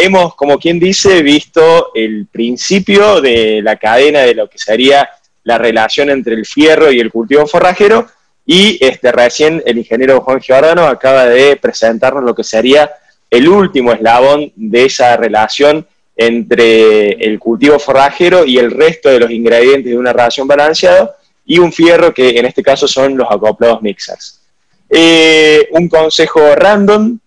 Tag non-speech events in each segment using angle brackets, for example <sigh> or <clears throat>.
hemos, como quien dice, visto el principio de la cadena de lo que sería la relación entre el fierro y el cultivo forrajero, y este, recién el ingeniero Juan Giordano acaba de presentarnos lo que sería el último eslabón de esa relación entre el cultivo forrajero y el resto de los ingredientes de una ración balanceada, y un fierro que en este caso son los acoplados mixers. Eh, un consejo random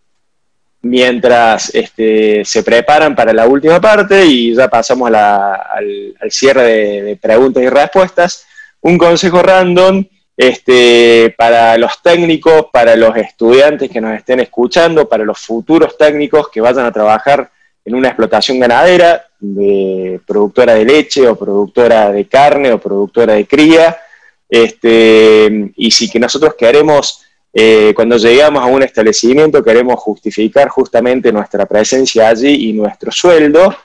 mientras este, se preparan para la última parte y ya pasamos al, cierre de, preguntas y respuestas. Un consejo random este, para los técnicos, para los estudiantes que nos estén escuchando, para los futuros técnicos que vayan a trabajar en una explotación ganadera, de productora de leche o productora de carne o productora de cría. Este, y si que nosotros queremos eh, cuando llegamos a un establecimiento queremos justificar justamente nuestra presencia allí y nuestro sueldo.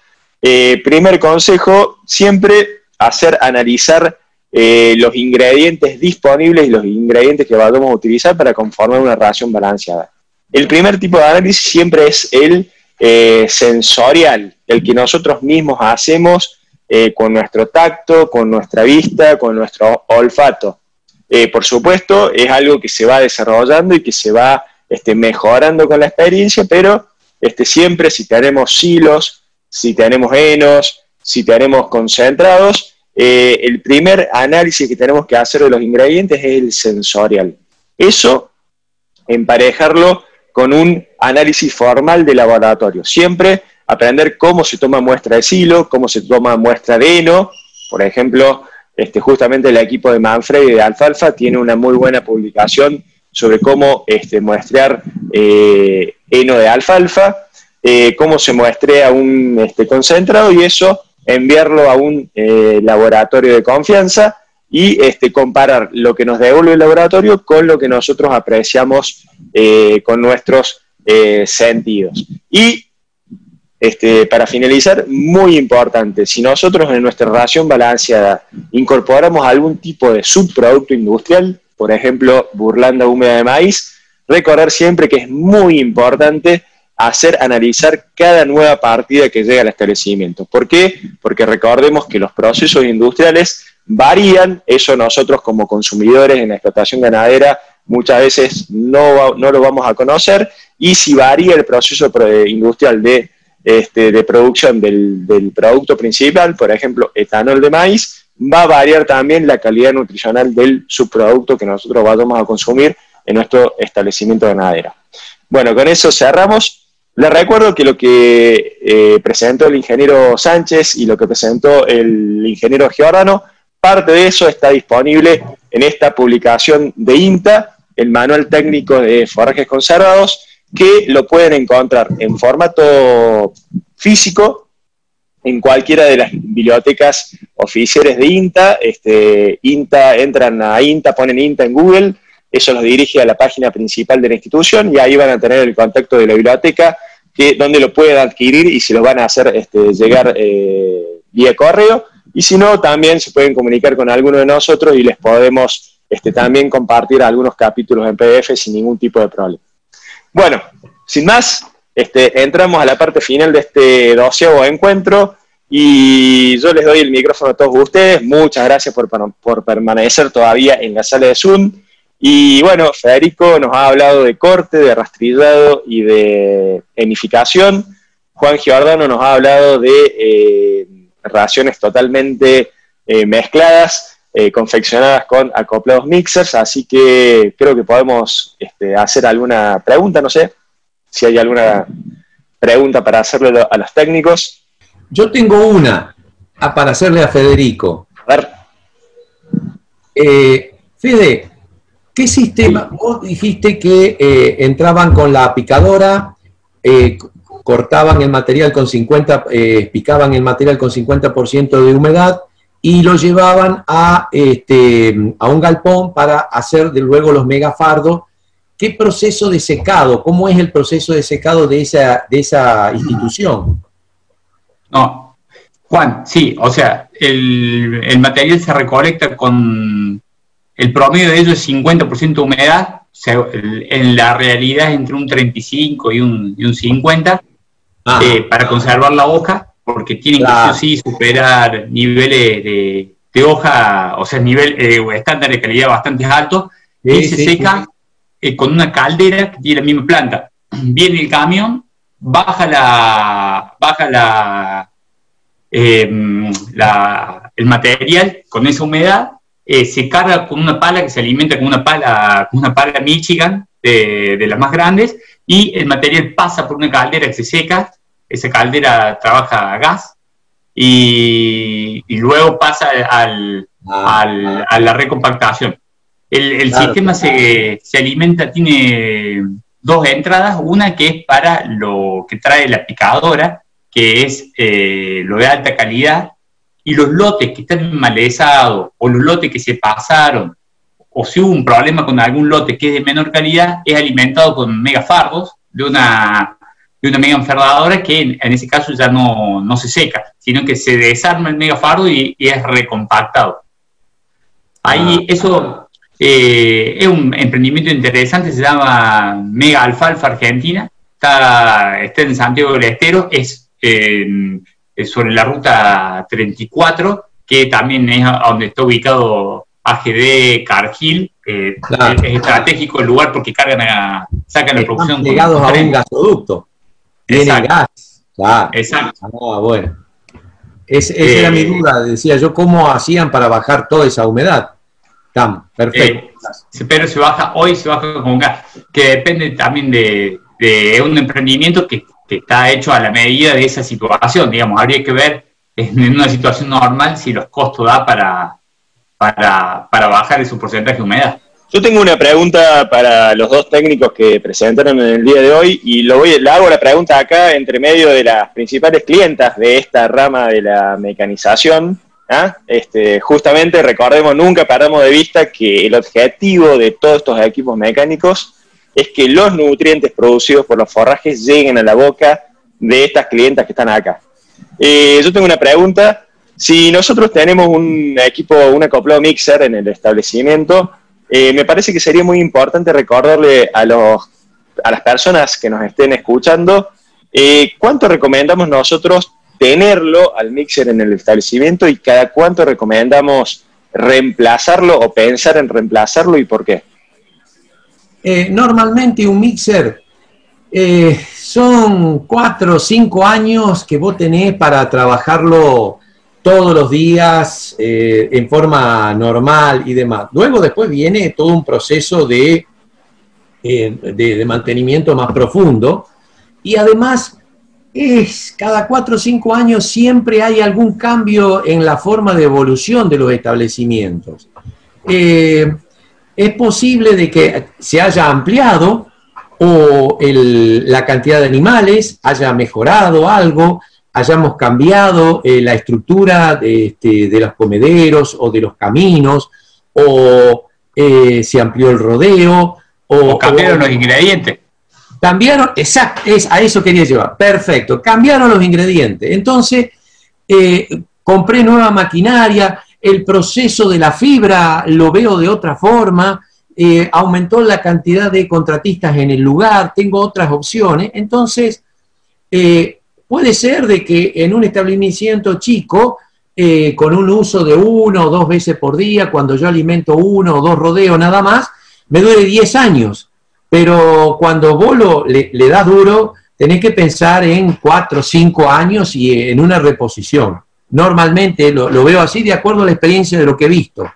Eh, primer consejo, siempre hacer analizar eh, los ingredientes disponibles y los ingredientes que vamos a utilizar para conformar una ración balanceada. El primer tipo de análisis siempre es el sensorial, el que nosotros mismos hacemos con nuestro tacto, con nuestra vista, con nuestro olfato. Eh, por supuesto, es algo que se va desarrollando y que se va este, mejorando con la experiencia, pero este, siempre si tenemos silos, si tenemos enos, si tenemos concentrados, eh, el primer análisis que tenemos que hacer de los ingredientes es el sensorial. Eso, emparejarlo con un análisis formal de laboratorio. Siempre aprender cómo se toma muestra de silo, cómo se toma muestra de heno, por ejemplo, este, justamente el equipo de Manfred y de Alfalfa tiene una muy buena publicación sobre cómo este, muestrear eh, heno de alfalfa, eh, cómo se muestrea un este, concentrado y eso enviarlo a un eh, laboratorio de confianza y este, comparar lo que nos devuelve el laboratorio con lo que nosotros apreciamos con nuestros sentidos. Y este, para finalizar, muy importante, si nosotros en nuestra ración balanceada incorporamos algún tipo de subproducto industrial, por ejemplo, burlanda húmeda de maíz, recordar siempre que es muy importante hacer analizar cada nueva partida que llega al establecimiento. ¿Por qué? Porque recordemos que los procesos industriales varían, eso nosotros como consumidores en la explotación ganadera muchas veces no, no lo vamos a conocer, y si varía el proceso industrial de este, de producción del, producto principal, por ejemplo, etanol de maíz, va a variar también la calidad nutricional del subproducto que nosotros vamos a consumir en nuestro establecimiento ganadero. Bueno, con eso cerramos. Les recuerdo que lo que eh, presentó el ingeniero Sánchez y lo que presentó el ingeniero Giordano, parte de eso está disponible en esta publicación de INTA, el manual técnico de forrajes conservados, que lo pueden encontrar en formato físico en cualquiera de las bibliotecas oficiales de INTA. Este, INTA, entran a INTA, ponen INTA en Google, eso los dirige a la página principal de la institución y ahí van a tener el contacto de la biblioteca que, donde lo pueden adquirir y se lo van a hacer este, llegar eh, vía correo. Y si no, también se pueden comunicar con alguno de nosotros y les podemos este, también compartir algunos capítulos en PDF sin ningún tipo de problema. Bueno, sin más, este, entramos a la parte final de este doceavo encuentro y yo les doy el micrófono a todos ustedes. Muchas gracias por, permanecer todavía en la sala de Zoom. Y bueno, Federico nos ha hablado de corte, de rastrillado y de enificación. Juan Giordano nos ha hablado de eh, raciones totalmente eh, mezcladas eh, confeccionadas con acoplados mixers, así que creo que podemos este, hacer alguna pregunta, no sé si hay alguna pregunta para hacerle a los técnicos. Yo tengo una ah, para hacerle a Federico. A ver. Eh, Fede, ¿qué sistema? Vos dijiste que eh, entraban con la picadora, cortaban el material con 50, picaban el material con 50% de humedad y lo llevaban a, este, a un galpón para hacer de luego los megafardos. ¿Qué proceso de secado? ¿Cómo es el proceso de secado de esa, de esa institución? No, Juan, sí, o sea, el, el material se recolecta con el promedio de ello es 50% humedad, en la realidad es entre un 35 y un, y un 50, eh, para conservar la hoja, porque tienen que sí superar niveles de, hoja, o sea, nivel eh, estándar de calidad bastante altos, y se seca eh, con una caldera que tiene la misma planta. <clears throat> Viene el camión, baja la, baja la, em, el material con esa humedad, se carga con una pala que se alimenta con una pala, con una pala Michigan de, de las más grandes, y el material pasa por una caldera que se seca, esa caldera trabaja a gas y, luego pasa al, ah. a la recompactación. El, sistema se, alimenta, tiene dos entradas, una que es para lo que trae la picadora, que es eh, lo de alta calidad, y los lotes que están malezados o los lotes que se pasaron o si hubo un problema con algún lote que es de menor calidad, es alimentado con megafardos de una, de una mega enferradora que en, ese caso ya no, no, se seca, sino que se desarma el megafardo y, y es recompactado. Ahí ah. eso eh, es un emprendimiento interesante, se llama Mega Alfalfa Argentina, está, está en Santiago del Estero, es, es sobre la ruta 34, que también es donde está ubicado AGD, Cargill, es estratégico el lugar porque cargan a, sacan la producción. Llegados a un gasoducto. Tiene gas. Exacto. Ah, bueno. esa era mi eh, duda, decía yo, ¿cómo hacían para bajar toda esa humedad? Tam, perfecto. Eh, pero se baja, hoy se baja con gas, que depende también de, un emprendimiento que, que, está hecho a la medida de esa situación, digamos, habría que ver en una situación normal si los costos da para, para, para bajar su porcentaje de humedad. Yo tengo una pregunta para los dos técnicos que presentaron en el día de hoy y lo voy, le hago la pregunta acá entre medio de las principales clientas de esta rama de la mecanización. ¿ah? Este, justamente recordemos, nunca paramos de vista que el objetivo de todos estos equipos mecánicos es que los nutrientes producidos por los forrajes lleguen a la boca de estas clientas que están acá. Eh, yo tengo una pregunta si nosotros tenemos un equipo, un acoplado mixer en el establecimiento, eh, me parece que sería muy importante recordarle a, los, a las personas que nos estén escuchando eh, cuánto recomendamos nosotros tenerlo al mixer en el establecimiento y cada cuánto recomendamos reemplazarlo o pensar en reemplazarlo y por qué. Eh, normalmente un mixer son cuatro o cinco años que vos tenés para trabajarlo todos los días eh, en forma normal y demás. Luego después viene todo un proceso de, eh, de, mantenimiento más profundo y además es cada cuatro o cinco años siempre hay algún cambio en la forma de evolución de los establecimientos. Eh, es posible de que se haya ampliado o la cantidad de animales haya mejorado algo, hayamos cambiado eh, la estructura de, este, de, los comederos o de los caminos, o eh, se amplió el rodeo, o, cambiaron los ingredientes. Cambiaron, exacto, es, a eso quería llevar, perfecto, cambiaron los ingredientes. Entonces, eh, compré nueva maquinaria, el proceso de la fibra lo veo de otra forma, aumentó la cantidad de contratistas en el lugar, tengo otras opciones, entonces Puede ser de que en un establecimiento chico, eh, con un uso de uno o dos veces por día, cuando yo alimento uno o dos rodeos nada más, me dure 10 años. Pero cuando vos lo, le, das duro, tenés que pensar en 4 o 5 años y en una reposición. Normalmente lo, veo así de acuerdo a la experiencia de lo que he visto.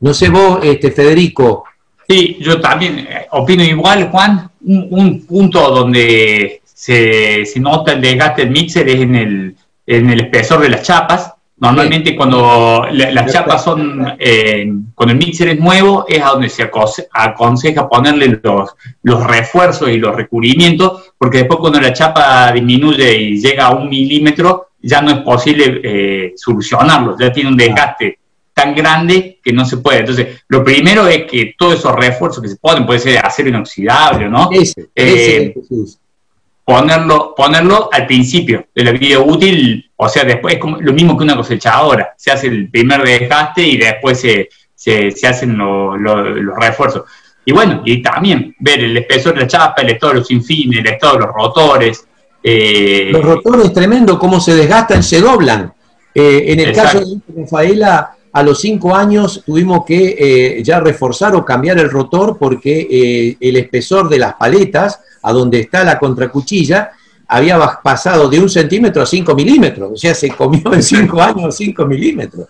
No sé vos, este, Federico. Sí, yo también eh, opino igual, Juan. un punto donde se, nota el desgaste del mixer es en el, en el espesor de las chapas. Normalmente cuando las chapas son, eh, cuando el mixer es nuevo, es a donde se aconseja ponerle los, los refuerzos y los recubrimientos, porque después cuando la chapa disminuye y llega a un milímetro, ya no es posible eh, solucionarlo, ya tiene un desgaste tan grande que no se puede. Entonces, lo primero es que todos esos refuerzos que se ponen, puede ser acero inoxidable, ¿no? Ese, eh, ponerlo, ponerlo al principio de la vida útil, o sea, después es como lo mismo que una cosechadora, se hace el primer desgaste y después se, se, hacen los refuerzos. Y bueno, y también ver el espesor de la chapa, el estado de los infines, el estado de los rotores, Eh, Los rotores, tremendo, cómo se desgastan, se doblan. Eh, en el caso de Rafaela, a los cinco años tuvimos que eh, ya reforzar o cambiar el rotor porque el espesor de las paletas, a donde está la contracuchilla, había pasado de un centímetro a cinco milímetros. O sea, se comió en cinco años cinco milímetros.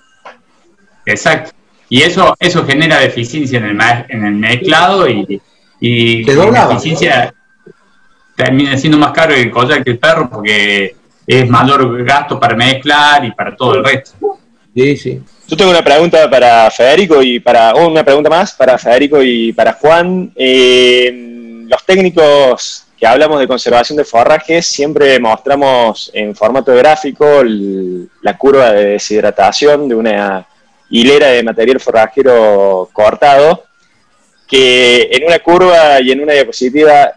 Exacto. Y eso, eso genera deficiencia en el, en el mezclado y, y la deficiencia termina siendo más caro el collar que el perro porque es mayor gasto para mezclar y para todo el resto. Sí, sí. Yo tengo una pregunta para Federico y para, oh, una pregunta más para Federico y para Juan. Eh, los técnicos que hablamos de conservación de forrajes siempre mostramos en formato gráfico la curva de deshidratación de una hilera de material forrajero cortado, que en una curva y en una diapositiva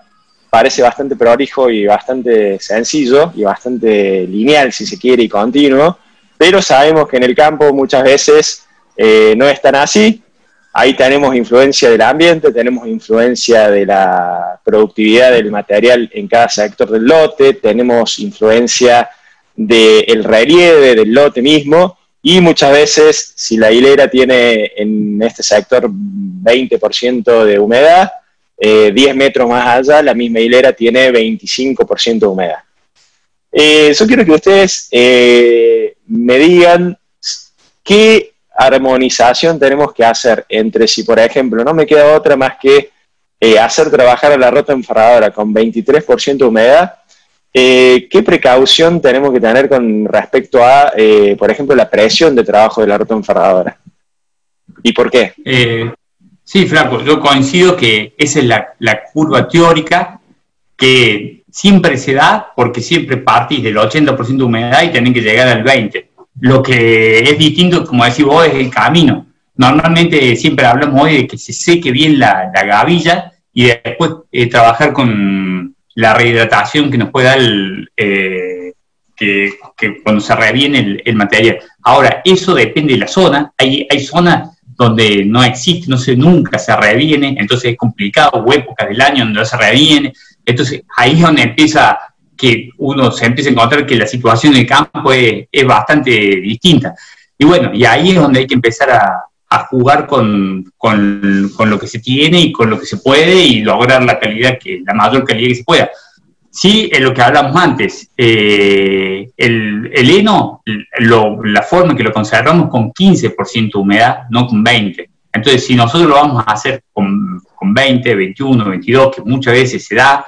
parece bastante prolijo y bastante sencillo y bastante lineal, si se quiere, y continuo, pero sabemos que en el campo muchas veces eh, no es tan así. Ahí tenemos influencia del ambiente, tenemos influencia de la productividad del material en cada sector del lote, tenemos influencia del relieve del lote mismo, y muchas veces, si la hilera tiene en este sector 20% de humedad, 10 eh, metros más allá, la misma hilera tiene 25% de humedad. Eh, yo quiero que ustedes eh, me digan qué armonización tenemos que hacer entre si, por ejemplo, no me queda otra más que hacer trabajar a la rota enferradora con 23% de humedad, ¿qué precaución tenemos que tener con respecto a, por ejemplo, la presión de trabajo de la rota enferradora? ¿Y por qué? Sí, Flaco, yo coincido que esa es la, curva teórica que siempre se da porque siempre partís del 80% de humedad y tienen que llegar al 20%. Lo que es distinto, como decís vos, es el camino. Normalmente siempre hablamos hoy de que se seque bien la, gavilla y después eh, trabajar con la rehidratación que nos puede dar eh, que, cuando se reviene el, el, material. Ahora, eso depende de la zona. Hay, hay zonas donde no existe, no se, nunca se reviene, entonces es complicado, o épocas del año donde no se reviene, entonces ahí es donde empieza que uno se empieza a encontrar que la situación del campo es, bastante distinta. Y bueno, y ahí es donde hay que empezar a, jugar con, con, con, lo que se tiene y con lo que se puede y lograr la calidad, que la mayor calidad que se pueda. Sí, en lo que hablamos antes, eh, el, heno, la forma en que lo conservamos con 15% de humedad, no con 20%. Entonces, si nosotros lo vamos a hacer con, con 20, 21, 22, que muchas veces se da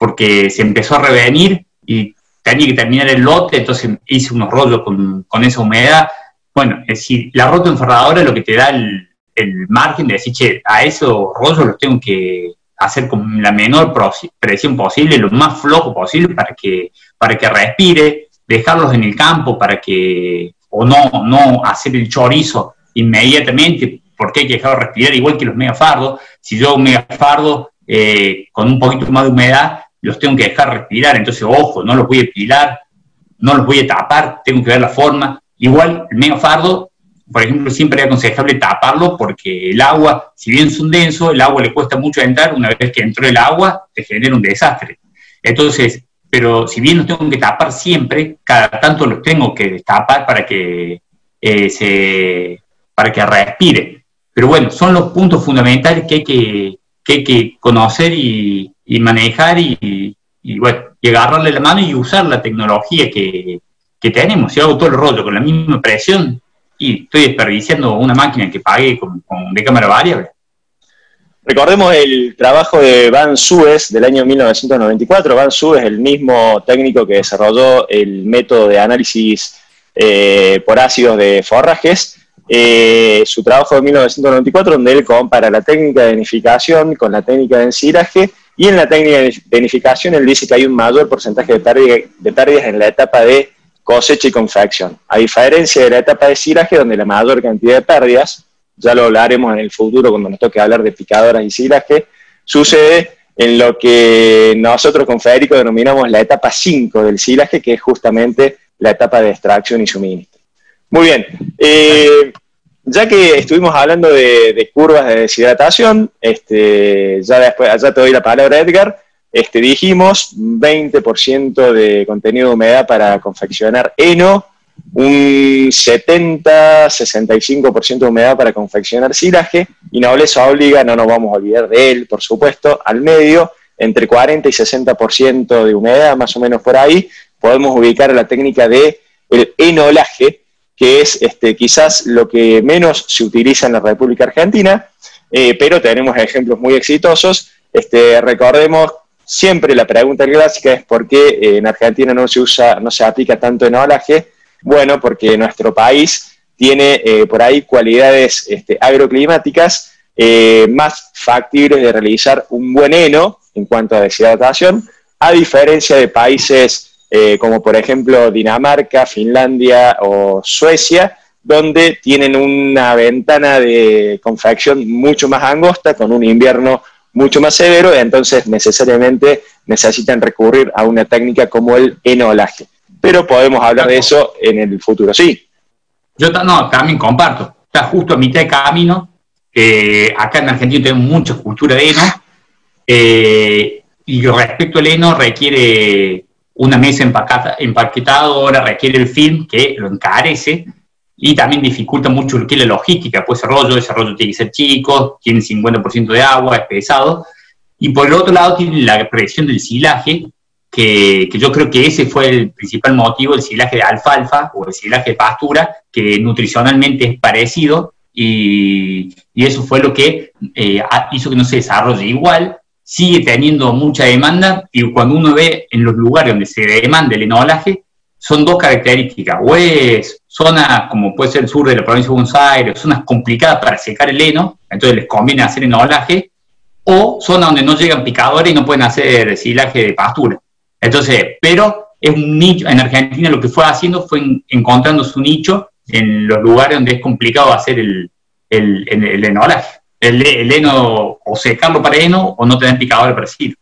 porque se empezó a revenir y tenía que terminar el lote, entonces hice unos rollos con, con esa humedad. Bueno, es decir, la rota enferradora lo que te da el, el margen de decir, che, a esos rollos los tengo que, hacer con la menor presión posible, lo más flojo posible para que, para que respire, dejarlos en el campo para que, o no, no hacer el chorizo inmediatamente, porque hay que dejarlo respirar, igual que los megafardos. Si yo un megafardo eh, con un poquito más de humedad, los tengo que dejar respirar, entonces, ojo, no los voy a pilar, no los voy a tapar, tengo que ver la forma. Igual el megafardo por ejemplo, siempre es aconsejable taparlo porque el agua, si bien es un denso, el agua le cuesta mucho entrar, una vez que entró el agua, te genera un desastre. Entonces, pero si bien los tengo que tapar siempre, cada tanto los tengo que destapar para que, eh, se, para que respire. Pero bueno, son los puntos fundamentales que hay que, que, hay que conocer y, manejar y, y, bueno, y agarrarle la mano y usar la tecnología que, que tenemos. Si hago todo el rollo con la misma presión, y estoy desperdiciando una máquina que pagué con, de cámara variable. Recordemos el trabajo de Van Suez del año 1994. Van Suez el mismo técnico que desarrolló el método de análisis eh, por ácidos de forrajes. Eh, su trabajo de 1994, donde él compara la técnica de enificación con la técnica de ensilaje, y en la técnica de enificación él dice que hay un mayor porcentaje de, de pérdidas en la etapa de cosecha y confección. A diferencia de la etapa de silaje, donde la mayor cantidad de pérdidas, ya lo hablaremos en el futuro cuando nos toque hablar de picadoras y silaje, sucede en lo que nosotros con Federico denominamos la etapa 5 del silaje, que es justamente la etapa de extracción y suministro. Muy bien, eh, ya que estuvimos hablando de, curvas de deshidratación, este, ya después, ya te doy la palabra Edgar, este, dijimos 20% de contenido de humedad para confeccionar heno, un 70-65% de humedad para confeccionar silaje, y nobleza obliga, no nos vamos a olvidar de él, por supuesto, al medio, entre 40 y 60% de humedad, más o menos por ahí, podemos ubicar la técnica de el enolaje, que es este, quizás lo que menos se utiliza en la República Argentina, eh, pero tenemos ejemplos muy exitosos. Este, recordemos siempre la pregunta clásica es por qué eh, en Argentina no se usa, no se aplica tanto enolaje. Bueno, porque nuestro país tiene eh, por ahí cualidades este, agroclimáticas más factibles de realizar un buen heno en cuanto a deshidratación, a diferencia de países eh, como por ejemplo Dinamarca, Finlandia o Suecia, donde tienen una ventana de confección mucho más angosta, con un invierno mucho más severo, y entonces necesariamente necesitan recurrir a una técnica como el enolaje. Pero podemos hablar de eso en el futuro, sí. Yo no, también comparto. Está justo a mitad de camino. acá en Argentina tenemos mucha cultura de heno. Eh, y respecto al heno requiere una mesa empaquetadora requiere el film que lo encarece y también dificulta mucho lo que es la logística, pues ese rollo, ese rollo tiene que ser chico, tiene 50% de agua, es pesado, y por el otro lado tiene la presión del silaje, que, que, yo creo que ese fue el principal motivo, el silaje de alfalfa o el silaje de pastura, que nutricionalmente es parecido, y, y eso fue lo que eh, hizo que no se desarrolle igual, sigue teniendo mucha demanda y cuando uno ve en los lugares donde se demanda el enolaje, son dos características, o es zona como puede ser el sur de la provincia de Buenos Aires, zonas complicadas para secar el heno, entonces les conviene hacer enolaje, o zona donde no llegan picadores y no pueden hacer silaje de pastura. Entonces, pero es un nicho, en Argentina lo que fue haciendo fue encontrando su nicho en los lugares donde es complicado hacer el, el, el enolaje el, heno o secarlo para heno o no tener picadores para decir.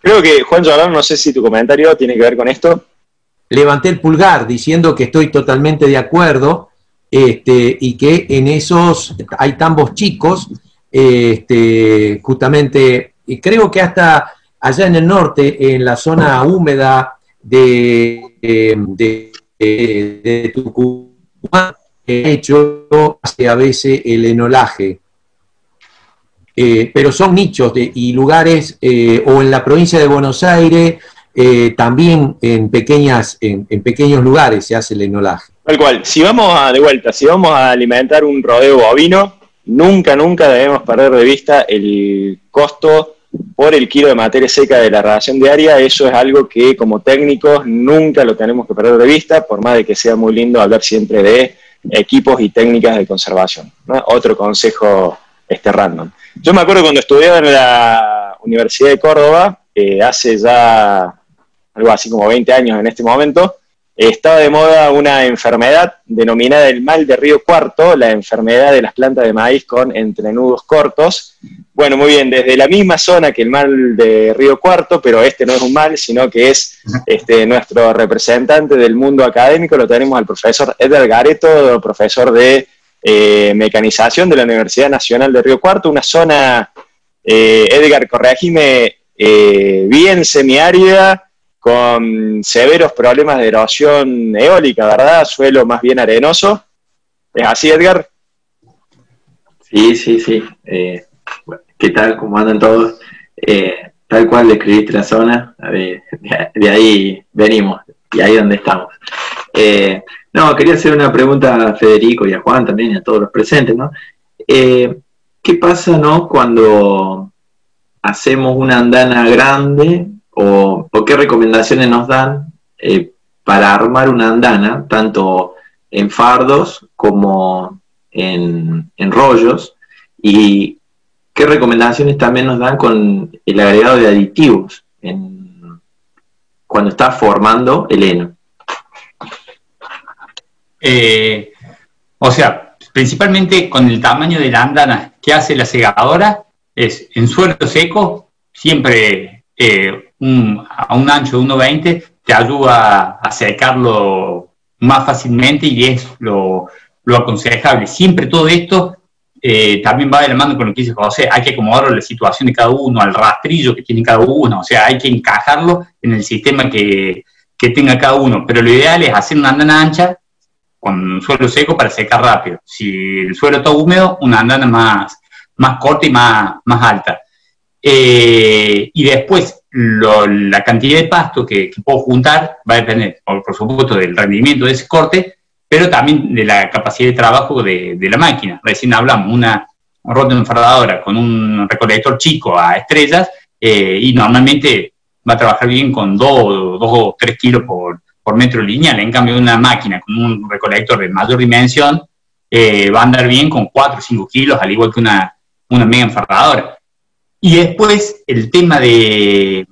Creo que, Juan Jordán, no sé si tu comentario tiene que ver con esto. Levanté el pulgar diciendo que estoy totalmente de acuerdo este, y que en esos hay tambos chicos, este, justamente, y creo que hasta allá en el norte, en la zona húmeda de, de, de, Tucumán, he hecho a veces el enolaje eh, pero son nichos y lugares, eh, o en la provincia de Buenos Aires, eh, también en, pequeñas, en, pequeños lugares se hace el enolaje. Tal cual, si vamos a, de vuelta, si vamos a alimentar un rodeo bovino, nunca, nunca debemos perder de vista el costo por el kilo de materia seca de la ración diaria, eso es algo que como técnicos nunca lo tenemos que perder de vista, por más de que sea muy lindo hablar siempre de equipos y técnicas de conservación. Otro consejo este random. Yo me acuerdo cuando estudiaba en la Universidad de Córdoba, eh, hace ya algo así como 20 años en este momento, estaba de moda una enfermedad denominada el mal de Río Cuarto, la enfermedad de las plantas de maíz con entrenudos cortos. Bueno, muy bien, desde la misma zona que el mal de Río Cuarto, pero este no es un mal, sino que es este, nuestro representante del mundo académico, lo tenemos al profesor Edgar Gareto, profesor de eh, mecanización de la Universidad Nacional de Río Cuarto, una zona, eh, Edgar, corregime, eh, bien semiárida, con severos problemas de erosión eólica, ¿verdad? Suelo más bien arenoso. ¿Es así, Edgar? Sí, sí, sí. ¿Qué tal? ¿Cómo andan todos? tal cual describiste la zona, de, de, ahí venimos, y ahí donde estamos. No, quería hacer una pregunta a Federico y a Juan también y a todos los presentes, ¿no? Eh, ¿Qué pasa, no, cuando hacemos una andana grande o, qué recomendaciones nos dan eh, para armar una andana, tanto en fardos como en, rollos? Y qué recomendaciones también nos dan con el agregado de aditivos cuando está formando el heno. Eh, o sea, principalmente con el tamaño de la andana que hace la segadora, es en suelo seco, siempre eh, a un ancho de 1,20 te ayuda a secarlo más fácilmente y es lo, aconsejable. Siempre todo esto eh, también va de la mano con lo que dice José, hay que acomodar la situación de cada uno, al rastrillo que tiene cada uno, o sea, hay que encajarlo en el sistema que, que tenga cada uno, pero lo ideal es hacer una andana ancha con suelo seco para secar rápido. Si el suelo está húmedo, una andana más, más corta y más, más alta. Eh, y después, la cantidad de pasto que, puedo juntar va a depender, por, supuesto, del rendimiento de ese corte, pero también de la capacidad de trabajo de, la máquina. Recién hablamos, una rota enfardadora con un recolector chico a estrellas eh, y normalmente va a trabajar bien con 2 o 3 kilos por, por, metro lineal. En cambio, una máquina con un recolector de mayor dimensión eh, va a andar bien con 4 o 5 kilos, al igual que una, una mega enfardadora. Y después el tema de,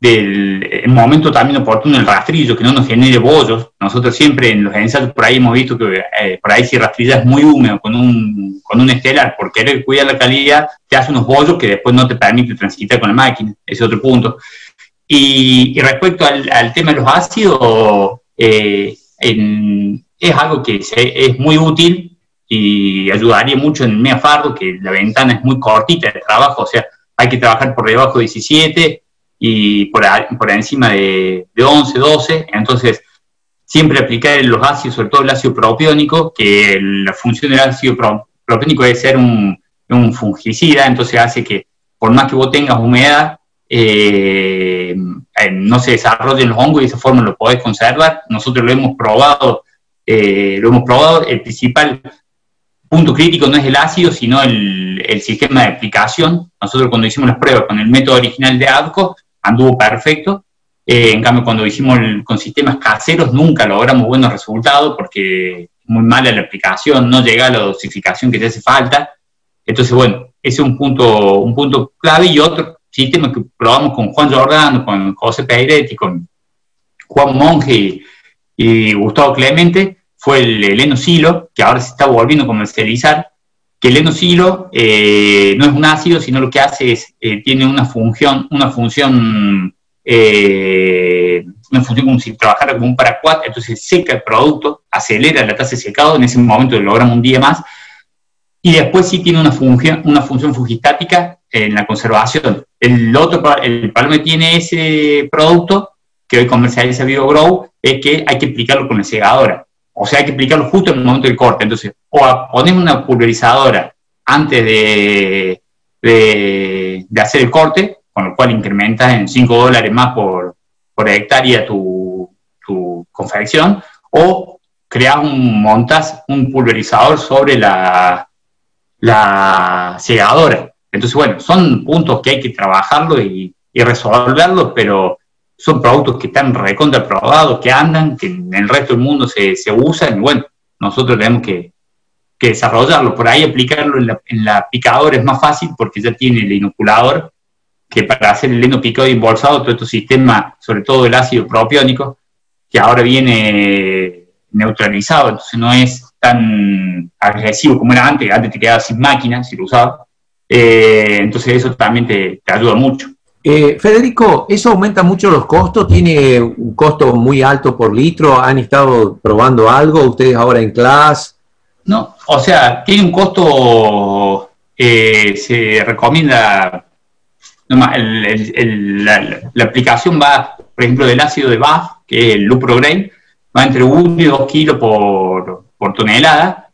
del momento también oportuno el rastrillo, que no nos genere bollos. Nosotros siempre en los ensayos por ahí hemos visto que eh, por ahí si rastrillas muy húmedo con un, con un estelar, por querer cuidar la calidad, te hace unos bollos que después no te permite transitar con la máquina. Ese es otro punto. Y, respecto al, tema de los ácidos, eh, es algo que es muy útil y ayudaría mucho en el meafardo, que la ventana es muy cortita de trabajo, o sea, hay que trabajar por debajo de 17 y por, por encima de, 11, 12, entonces siempre aplicar los ácidos, sobre todo el ácido propiónico, que la función del ácido propiónico es ser un, un, fungicida, entonces hace que por más que vos tengas humedad, eh, no se desarrollen los hongos y de esa forma lo podés conservar. Nosotros lo hemos probado, eh, lo hemos probado, el principal punto crítico no es el ácido, sino el, el sistema de aplicación. Nosotros cuando hicimos las pruebas con el método original de ADCO, anduvo perfecto. Eh, en cambio, cuando hicimos con sistemas caseros, nunca logramos buenos resultados porque muy mala la aplicación, no llega a la dosificación que te hace falta. Entonces, bueno, ese es un punto, un punto clave. Y otro sistema que probamos con Juan Giordano, con José Peiretti, con Juan Monge y, Gustavo Clemente, fue el, el Silo, que ahora se está volviendo a comercializar, que el enosilo eh, no es un ácido, sino lo que hace es, eh, tiene una función, una función, eh, una función como si trabajara como un paraquat, entonces seca el producto, acelera la tasa de secado, en ese momento logramos un día más, y después sí tiene una función, una función fugistática en la conservación. El otro, el problema que tiene ese producto, que hoy comercializa BioGrow, es que hay que aplicarlo con la segadora. O sea, hay que aplicarlo justo en el momento del corte. Entonces, o pones una pulverizadora antes de, de, hacer el corte, con lo cual incrementas en 5 dólares más por, por hectárea tu, tu, confección, o creas un, montas un pulverizador sobre la, la segadora. Entonces, bueno, son puntos que hay que trabajarlo y, y resolverlos, pero son productos que están recontra probados, que andan, que en el resto del mundo se, se usan, y bueno, nosotros tenemos que, que desarrollarlo. Por ahí aplicarlo en la, en la, picadora es más fácil porque ya tiene el inoculador, que para hacer el heno picado y embolsado, todo este sistema, sobre todo el ácido propiónico, que ahora viene neutralizado, entonces no es tan agresivo como era antes, antes te quedaba sin máquina si lo usabas, eh, entonces eso también te, te ayuda mucho. Eh, Federico, ¿eso aumenta mucho los costos? ¿Tiene un costo muy alto por litro? ¿Han estado probando algo ustedes ahora en clase? No, o sea, tiene un costo, eh, se recomienda, la, aplicación va, por ejemplo, del ácido de BAF, que es el Luprograin, va entre 1 y 2 kilos por, por tonelada,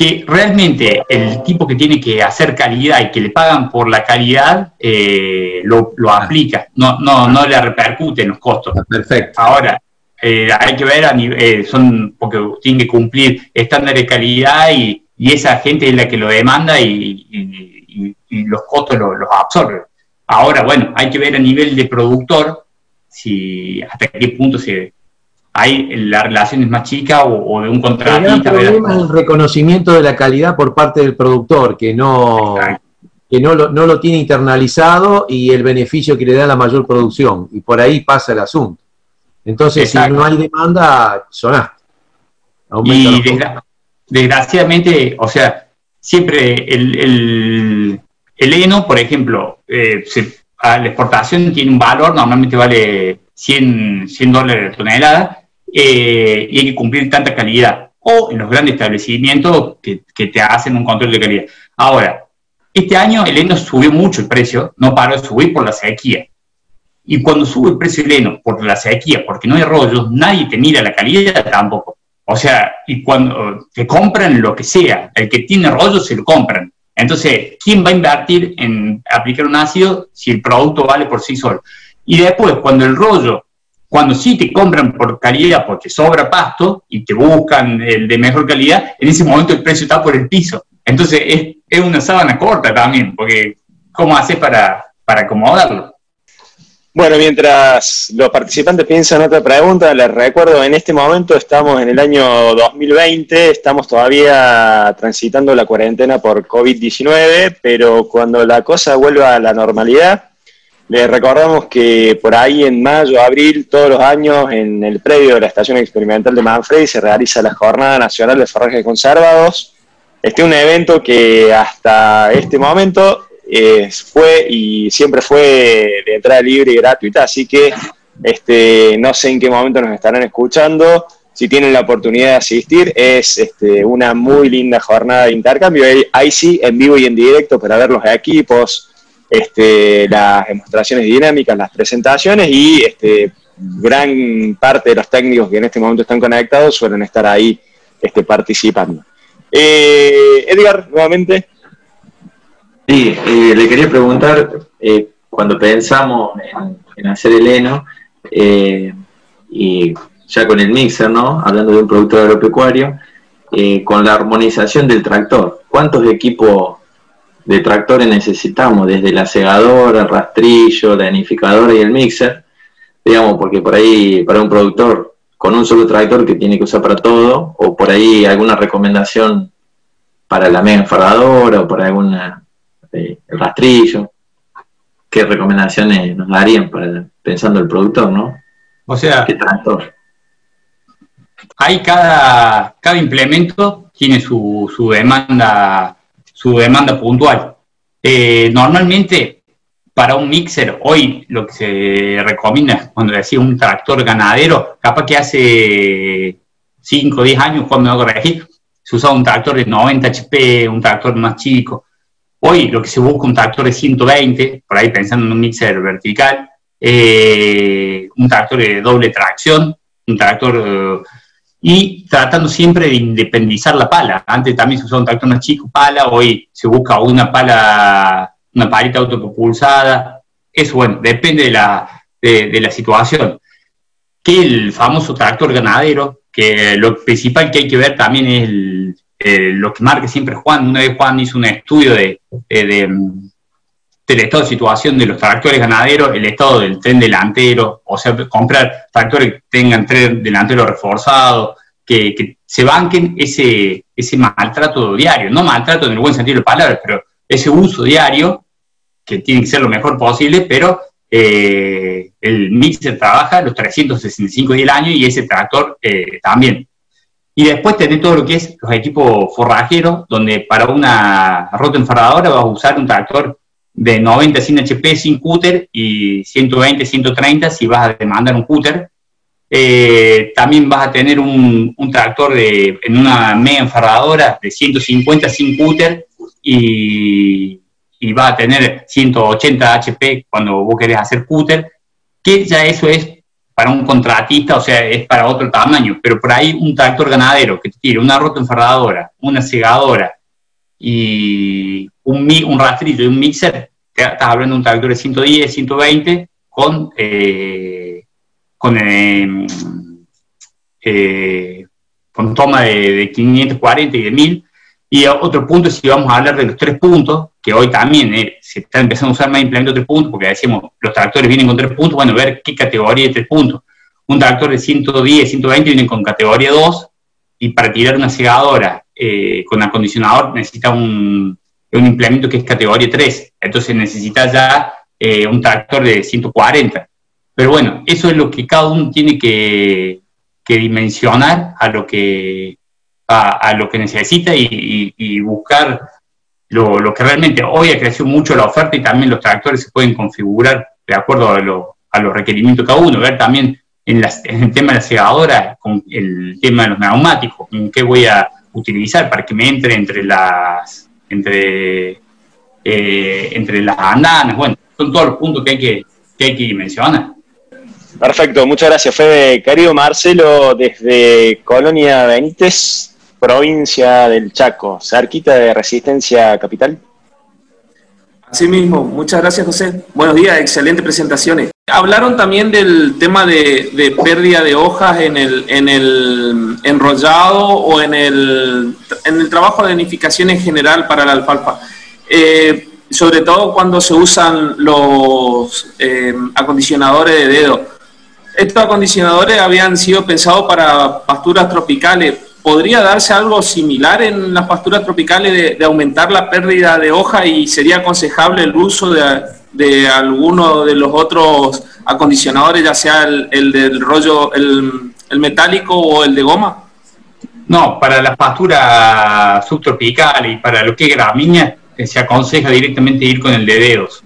que realmente el tipo que tiene que hacer calidad y que le pagan por la calidad eh, lo, ah. aplica, no, no, no le repercute en los costos. Ah, perfecto. Ahora, eh, hay que ver, a nivel, eh, son porque tienen que cumplir estándares de calidad y, esa gente es la que lo demanda y, los costos los, los absorbe. Ahora, bueno, hay que ver a nivel de productor si hasta qué punto se, hay la relación es más chica o, de un contratista. El problema es el reconocimiento de la calidad por parte del productor, que no, que no lo, no lo tiene internalizado y el beneficio que le da la mayor producción. Y por ahí pasa el asunto. Entonces, si no hay demanda, sonaste. Y desgraciadamente, o sea, siempre el, el, el heno, por ejemplo, eh, a la exportación tiene un valor, normalmente vale 100, 100 dólares de tonelada, eh, y hay que cumplir tanta calidad. o en los grandes establecimientos que, que te hacen un control de calidad. Ahora, este año el heno subió mucho el precio, no paró de subir por la sequía. Y cuando sube el precio del heno por la sequía, porque no hay rollos, nadie te mira la calidad tampoco. O sea, y cuando te compran lo que sea, el que tiene rollos se lo compran. Entonces, ¿quién va a invertir en aplicar un ácido si el producto vale por sí solo? Y después, cuando el rollo, cuando sí te compran por calidad porque sobra pasto y te buscan el de mejor calidad, en ese momento el precio está por el piso. Entonces, es, es una sábana corta también, porque ¿cómo haces para, para acomodarlo? Bueno, mientras los participantes piensan otra pregunta, les recuerdo, en este momento estamos en el año 2020, estamos todavía transitando la cuarentena por COVID-19, pero cuando la cosa vuelva a la normalidad, les recordamos que por ahí en mayo, abril, todos los años, en el predio de la Estación Experimental de Manfredi se realiza la Jornada Nacional de Forrajes Conservados. Este es un evento que hasta este momento fue y siempre fue de entrada libre y gratuita, así que este, no sé en qué momento nos estarán escuchando. Si tienen la oportunidad de asistir, es este, una muy linda jornada de intercambio. Ahí sí, en vivo y en directo para ver los equipos, este, las demostraciones dinámicas, las presentaciones y este, gran parte de los técnicos que en este momento están conectados suelen estar ahí este, participando. Eh, Edgar, nuevamente. Sí, eh, le quería preguntar, eh, cuando pensamos en, hacer el heno, y ya con el mixer, ¿no? Hablando de un producto agropecuario, con la armonización del tractor, ¿cuántos equipos de tractores necesitamos? Desde la segadora, el rastrillo, la danificadora y el mixer, digamos, porque por ahí, para un productor con un solo tractor que tiene que usar para todo, o por ahí alguna recomendación para la mega enfardadora o para alguna el rastrillo. ¿Qué recomendaciones nos darían para pensando el productor, no? O sea, ¿Qué Hay cada, cada implemento tiene su, su demanda, su demanda puntual. Eh, normalmente, para un mixer, hoy lo que se recomienda, cuando decía un tractor ganadero, capaz que hace 5 o 10 años, cuando me corregí, se usaba un tractor de 90 HP, un tractor más chico. Hoy lo que se busca un tractor de 120, por ahí pensando en un mixer vertical, eh, un tractor de doble tracción, un tractor y tratando siempre de independizar la pala. Antes también se usaba un tractor más chico, pala, hoy se busca una pala, una palita autopropulsada. Eso, bueno, depende de la, de la situación. Que el famoso tractor ganadero, que lo principal que hay que ver también es el, eh, lo que marca siempre Juan, una vez Juan hizo un estudio de, del estado de situación de los tractores ganaderos, el estado del tren delantero, o sea, comprar tractores que tengan tren delantero reforzado, que, se banquen ese, ese maltrato diario, no maltrato en el buen sentido de la palabra, pero ese uso diario, que tiene que ser lo mejor posible, pero eh, el mixer trabaja los 365 días del año y ese tractor eh, también. Y después tenés todo lo que es los equipos forrajeros, donde para una rota enfardadora vas a usar un tractor de 90 sin HP, sin cúter, y 120, 130 si vas a demandar un cúter. Eh, también vas a tener un, tractor de, en una media enfardadora de 150 sin cúter y, y vas a tener 180 HP cuando vos querés hacer cúter, que ya eso es para un contratista, o sea, es para otro tamaño, pero por ahí un tractor ganadero que tiene una rota enfardadora, una segadora y un, un rastrillo y un mixer, estás hablando de un tractor de 110, 120 con, eh, con, em, eh, con toma de, de 540 y de 1000 y otro punto, si vamos a hablar de los tres puntos, que hoy también eh, se está empezando a usar más implementos tres puntos, porque decimos, los tractores vienen con tres puntos, bueno, ver qué categoría de tres puntos. Un tractor de 110, 120 viene con categoría 2, y para tirar una segadora eh, con acondicionador necesita un, un, implemento que es categoría 3, entonces necesita ya eh, un tractor de 140. Pero bueno, eso es lo que cada uno tiene que, que dimensionar a lo que a, lo que necesita y, buscar lo, que realmente hoy ha crecido mucho la oferta y también los tractores se pueden configurar de acuerdo a, los requerimientos de cada uno, ver también en, el tema de la segadora, con el tema de los neumáticos, con qué voy a utilizar para que me entre entre las entre eh, entre las andanas, bueno, son todos los puntos que hay que, que hay que mencionar. Perfecto, muchas gracias, Fede. Querido Marcelo, desde Colonia Benítez, provincia del Chaco, cerquita de Resistencia Capital. Así mismo, muchas gracias José. Buenos días, excelentes presentaciones. Hablaron también del tema de, pérdida de hojas en el, en el enrollado o en el, en el trabajo de danificación en general para la alfalfa. Eh, sobre todo cuando se usan los eh, acondicionadores de dedo. Estos acondicionadores habían sido pensados para pasturas tropicales, ¿podría darse algo similar en las pasturas tropicales de, aumentar la pérdida de hoja y sería aconsejable el uso de, alguno de los otros acondicionadores, ya sea el, del rollo, el, metálico o el de goma? No, para las pasturas subtropicales y para lo que es gramínea, eh, se aconseja directamente ir con el de dedos,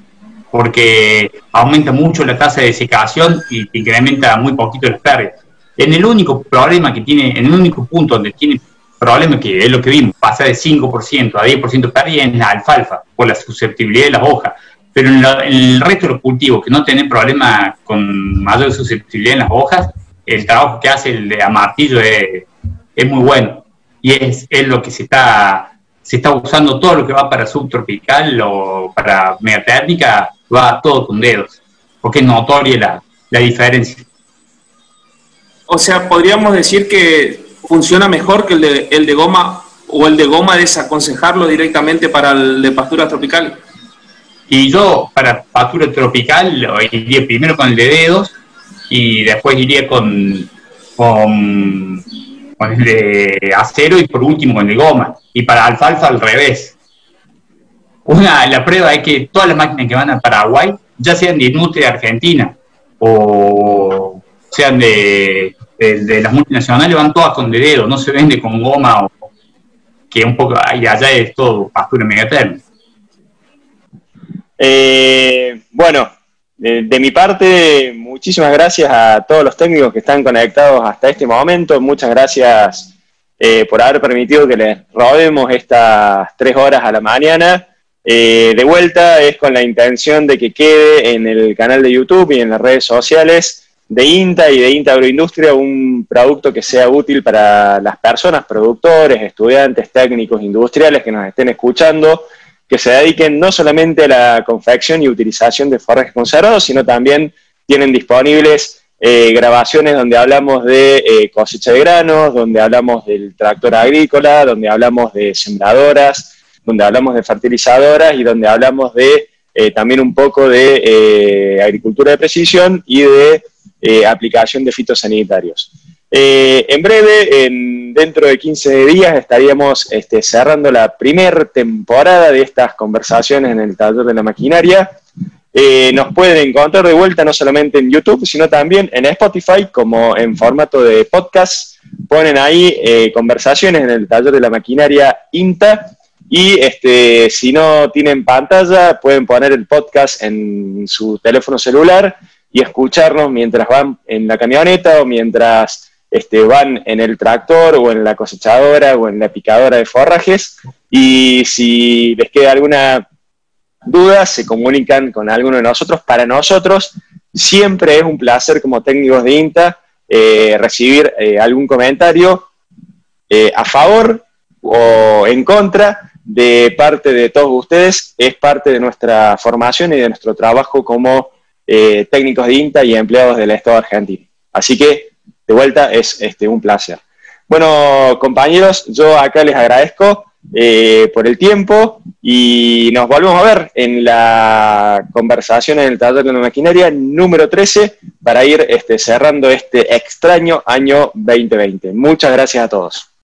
porque aumenta mucho la tasa de secación y incrementa muy poquito las pérdidas. En el único problema que tiene, en el único punto donde tiene problema, que es lo que vimos, pasa de 5% a 10% pérdida en la alfalfa, por la susceptibilidad de las hojas. Pero en, el resto de los cultivos que no tienen problema con mayor susceptibilidad en las hojas, el trabajo que hace el de amartillo es, es muy bueno. Y es, es lo que se está, se está usando todo lo que va para subtropical o para media va todo con dedos, porque es notoria la, la diferencia o sea, podríamos decir que funciona mejor que el de, el de goma o el de goma desaconsejarlo directamente para el de pastura tropical. Y yo para pastura tropical iría primero con el de dedos y después iría con, con, el de acero y por último con el de goma. Y para alfalfa al revés. Una, la prueba es que todas las máquinas que van a Paraguay, ya sean de Industria Argentina o sean de, de, las multinacionales, van todas con dedo, no se vende con goma o que un poco, y allá es todo pastura megaterm. Eh, bueno, de, mi parte, muchísimas gracias a todos los técnicos que están conectados hasta este momento. Muchas gracias eh, por haber permitido que les robemos estas tres horas a la mañana. Eh, de vuelta es con la intención de que quede en el canal de YouTube y en las redes sociales de INTA y de INTA Agroindustria un producto que sea útil para las personas, productores, estudiantes, técnicos, industriales que nos estén escuchando, que se dediquen no solamente a la confección y utilización de forrajes conservados, sino también tienen disponibles eh, grabaciones donde hablamos de eh, cosecha de granos, donde hablamos del tractor agrícola, donde hablamos de sembradoras, donde hablamos de fertilizadoras y donde hablamos de eh, también un poco de agricultura de precisión y de eh, aplicación de fitosanitarios. Eh, en breve, en, dentro de 15 días, estaríamos este, cerrando la primera temporada de estas conversaciones en el taller de la maquinaria. Eh, nos pueden encontrar de vuelta no solamente en YouTube, sino también en Spotify, como en formato de podcast. Ponen ahí conversaciones en el taller de la maquinaria INTA. Y este, si no tienen pantalla, pueden poner el podcast en su teléfono celular y escucharnos mientras van en la camioneta o mientras este, van en el tractor o en la cosechadora o en la picadora de forrajes. Y si les queda alguna duda, se comunican con alguno de nosotros. Para nosotros siempre es un placer como técnicos de INTA eh, recibir eh, algún comentario eh, a favor o en contra de parte de todos ustedes. Es parte de nuestra formación y de nuestro trabajo como eh, técnicos de INTA y empleados del Estado argentino. Así que, de vuelta, es este, un placer. Bueno, compañeros, yo acá les agradezco eh, por el tiempo y nos volvemos a ver en la conversación en el taller de la maquinaria número 13 para ir este, cerrando este extraño año 2020. Muchas gracias a todos.